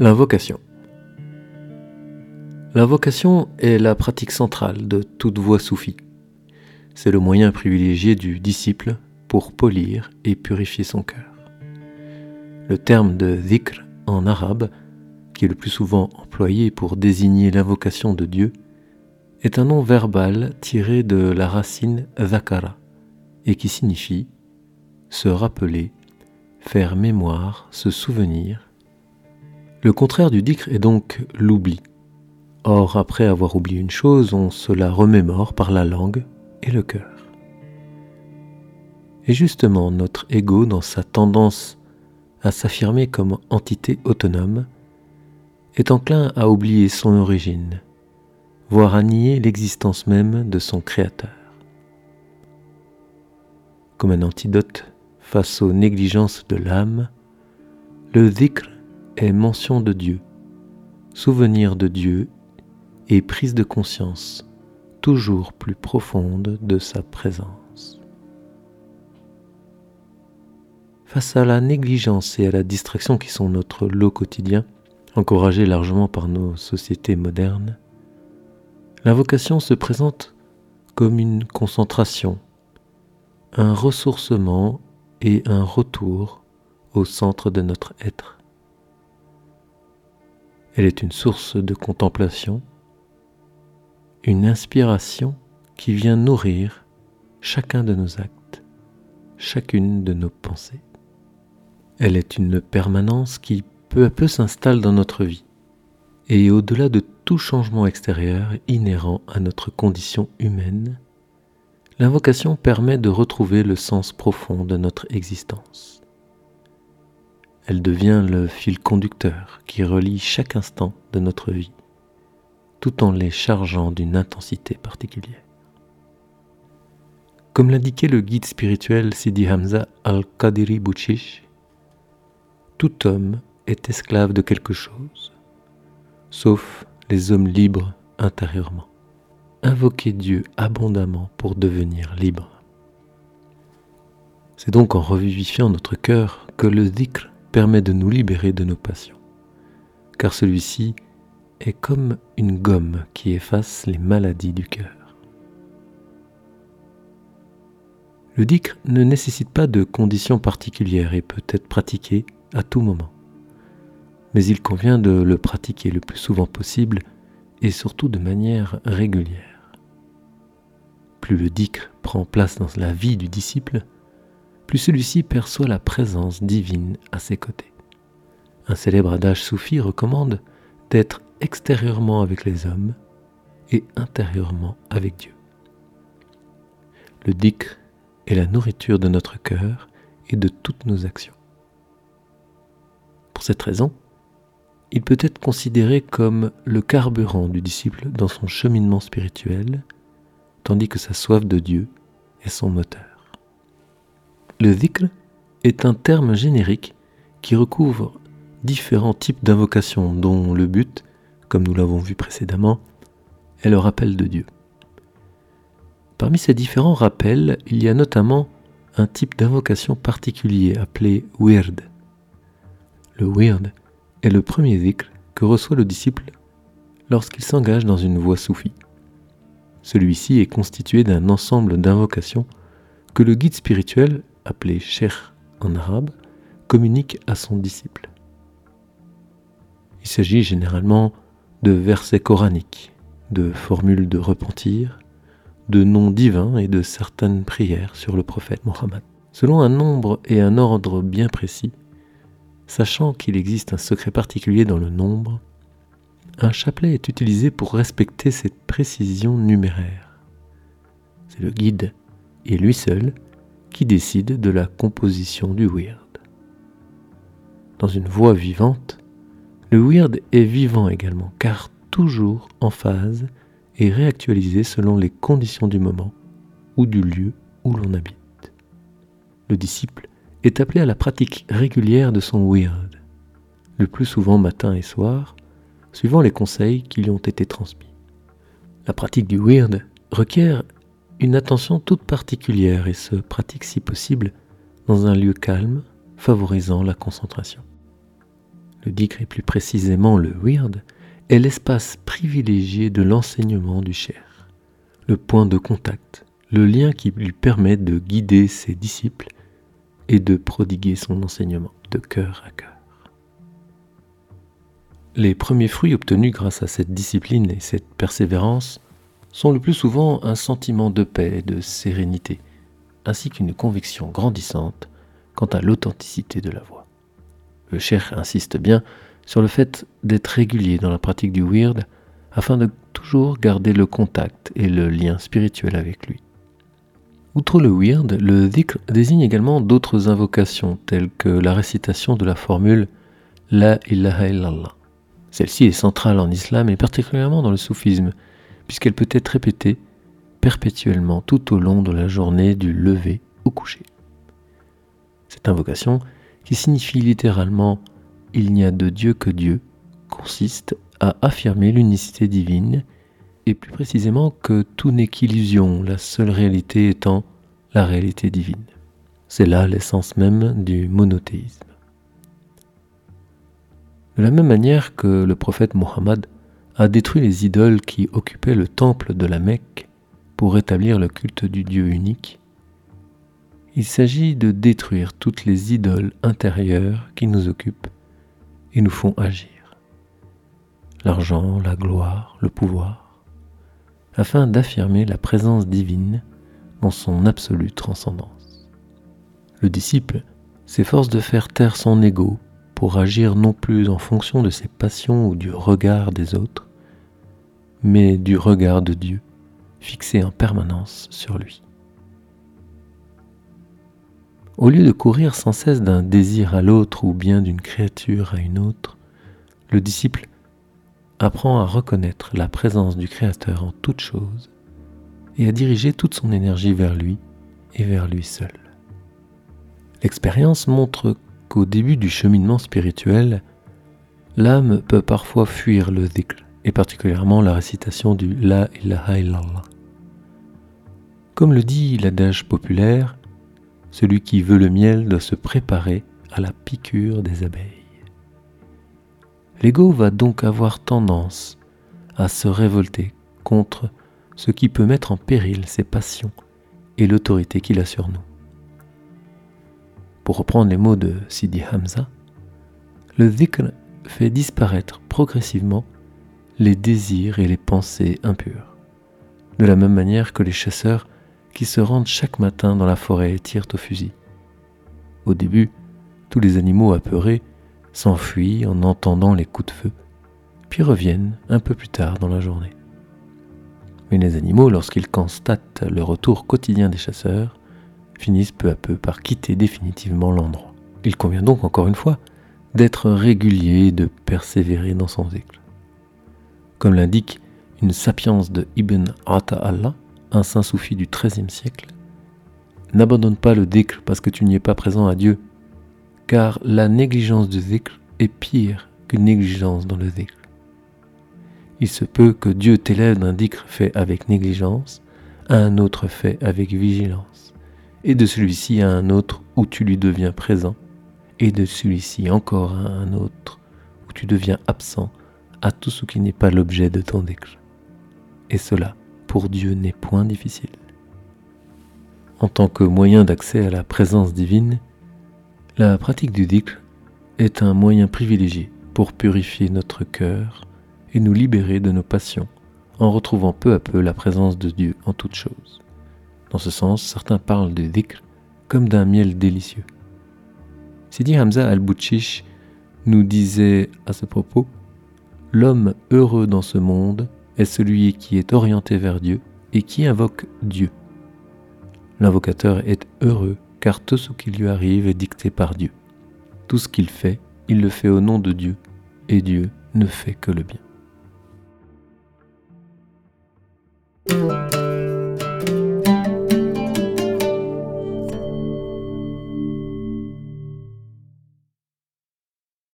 L'invocation. L'invocation est la pratique centrale de toute voie soufie. C'est le moyen privilégié du disciple pour polir et purifier son cœur. Le terme de dhikr en arabe, qui est le plus souvent employé pour désigner l'invocation de Dieu, est un nom verbal tiré de la racine zakara et qui signifie se rappeler, faire mémoire, se souvenir, le contraire du dicre est donc l'oubli. Or, après avoir oublié une chose, on se la remémore par la langue et le cœur. Et justement, notre ego, dans sa tendance à s'affirmer comme entité autonome, est enclin à oublier son origine, voire à nier l'existence même de son créateur. Comme un antidote face aux négligences de l'âme, le dhikr est mention de Dieu, souvenir de Dieu et prise de conscience toujours plus profonde de sa présence. Face à la négligence et à la distraction qui sont notre lot quotidien, encouragé largement par nos sociétés modernes, l'invocation se présente comme une concentration, un ressourcement et un retour au centre de notre être. Elle est une source de contemplation, une inspiration qui vient nourrir chacun de nos actes, chacune de nos pensées. Elle est une permanence qui peu à peu s'installe dans notre vie et au-delà de tout changement extérieur inhérent à notre condition humaine, l'invocation permet de retrouver le sens profond de notre existence. Elle devient le fil conducteur qui relie chaque instant de notre vie, tout en les chargeant d'une intensité particulière. Comme l'indiquait le guide spirituel Sidi Hamza al-Qadiri Bouchish, tout homme est esclave de quelque chose, sauf les hommes libres intérieurement. Invoquez Dieu abondamment pour devenir libre. C'est donc en revivifiant notre cœur que le dhikr permet de nous libérer de nos passions, car celui-ci est comme une gomme qui efface les maladies du cœur. Le dhikr ne nécessite pas de conditions particulières et peut être pratiqué à tout moment. Mais il convient de le pratiquer le plus souvent possible et surtout de manière régulière. Plus le dhikr prend place dans la vie du disciple, plus celui-ci perçoit la présence divine à ses côtés. Un célèbre adage soufi recommande d'être extérieurement avec les hommes et intérieurement avec Dieu. Le dhikr est la nourriture de notre cœur et de toutes nos actions. Pour cette raison, il peut être considéré comme le carburant du disciple dans son cheminement spirituel, tandis que sa soif de Dieu est son moteur. Le dhikr est un terme générique qui recouvre différents types d'invocations dont le but, comme nous l'avons vu précédemment, est le rappel de Dieu. Parmi ces différents rappels, il y a notamment un type d'invocation particulier appelé wird. Le wird est le premier dhikr que reçoit le disciple lorsqu'il s'engage dans une voie soufie. Celui-ci est constitué d'un ensemble d'invocations que le guide spirituel appelé Sheikh en arabe, communique à son disciple. Il s'agit généralement de versets coraniques, de formules de repentir, de noms divins et de certaines prières sur le prophète Mohammed. Selon un nombre et un ordre bien précis, sachant qu'il existe un secret particulier dans le nombre, un chapelet est utilisé pour respecter cette précision numéraire. C'est le guide, et lui seul, qui décide de la composition du weird. Dans une voix vivante, le weird est vivant également, car toujours en phase et réactualisé selon les conditions du moment ou du lieu où l'on habite. Le disciple est appelé à la pratique régulière de son weird, le plus souvent matin et soir, suivant les conseils qui lui ont été transmis. La pratique du weird requiert une attention toute particulière et se pratique si possible dans un lieu calme, favorisant la concentration. Le dhikr et plus précisément le weird est l'espace privilégié de l'enseignement du cher, le point de contact, le lien qui lui permet de guider ses disciples et de prodiguer son enseignement de cœur à cœur. Les premiers fruits obtenus grâce à cette discipline et cette persévérance sont le plus souvent un sentiment de paix et de sérénité, ainsi qu'une conviction grandissante quant à l'authenticité de la voix. Le cher insiste bien sur le fait d'être régulier dans la pratique du weird afin de toujours garder le contact et le lien spirituel avec lui. Outre le weird, le dhikr désigne également d'autres invocations telles que la récitation de la formule La ilaha illallah. Celle-ci est centrale en islam et particulièrement dans le soufisme, puisqu'elle peut être répétée perpétuellement tout au long de la journée du lever au coucher. Cette invocation, qui signifie littéralement Il n'y a de Dieu que Dieu, consiste à affirmer l'unicité divine et plus précisément que tout n'est qu'illusion, la seule réalité étant la réalité divine. C'est là l'essence même du monothéisme. De la même manière que le prophète Mohammed a détruit les idoles qui occupaient le temple de la Mecque pour rétablir le culte du Dieu unique, il s'agit de détruire toutes les idoles intérieures qui nous occupent et nous font agir. L'argent, la gloire, le pouvoir, afin d'affirmer la présence divine dans son absolue transcendance. Le disciple s'efforce de faire taire son ego pour agir non plus en fonction de ses passions ou du regard des autres, mais du regard de Dieu fixé en permanence sur lui. Au lieu de courir sans cesse d'un désir à l'autre ou bien d'une créature à une autre, le disciple apprend à reconnaître la présence du Créateur en toute chose et à diriger toute son énergie vers lui et vers lui seul. L'expérience montre qu'au début du cheminement spirituel, l'âme peut parfois fuir le dhikr, et particulièrement la récitation du La ilaha illallah. Comme le dit l'adage populaire, celui qui veut le miel doit se préparer à la piqûre des abeilles. L'ego va donc avoir tendance à se révolter contre ce qui peut mettre en péril ses passions et l'autorité qu'il a sur nous. Pour reprendre les mots de Sidi Hamza, le dhikr fait disparaître progressivement les désirs et les pensées impures, de la même manière que les chasseurs qui se rendent chaque matin dans la forêt et tirent au fusil. Au début, tous les animaux apeurés s'enfuient en entendant les coups de feu, puis reviennent un peu plus tard dans la journée. Mais les animaux, lorsqu'ils constatent le retour quotidien des chasseurs, finissent peu à peu par quitter définitivement l'endroit. Il convient donc encore une fois d'être régulier et de persévérer dans son cycle. Comme l'indique une sapience de Ibn Allah, un saint soufi du XIIIe siècle, n'abandonne pas le dhikr parce que tu n'y es pas présent à Dieu, car la négligence du dhikr est pire qu'une négligence dans le dhikr. Il se peut que Dieu t'élève d'un dhikr fait avec négligence à un autre fait avec vigilance et de celui-ci à un autre où tu lui deviens présent, et de celui-ci encore à un autre où tu deviens absent à tout ce qui n'est pas l'objet de ton dhikr. Et cela, pour Dieu, n'est point difficile. En tant que moyen d'accès à la présence divine, la pratique du dhikr est un moyen privilégié pour purifier notre cœur et nous libérer de nos passions en retrouvant peu à peu la présence de Dieu en toutes choses. Dans ce sens, certains parlent de dhikr comme d'un miel délicieux. Sidi Hamza al-Bouchish nous disait à ce propos L'homme heureux dans ce monde est celui qui est orienté vers Dieu et qui invoque Dieu. L'invocateur est heureux car tout ce qui lui arrive est dicté par Dieu. Tout ce qu'il fait, il le fait au nom de Dieu et Dieu ne fait que le bien.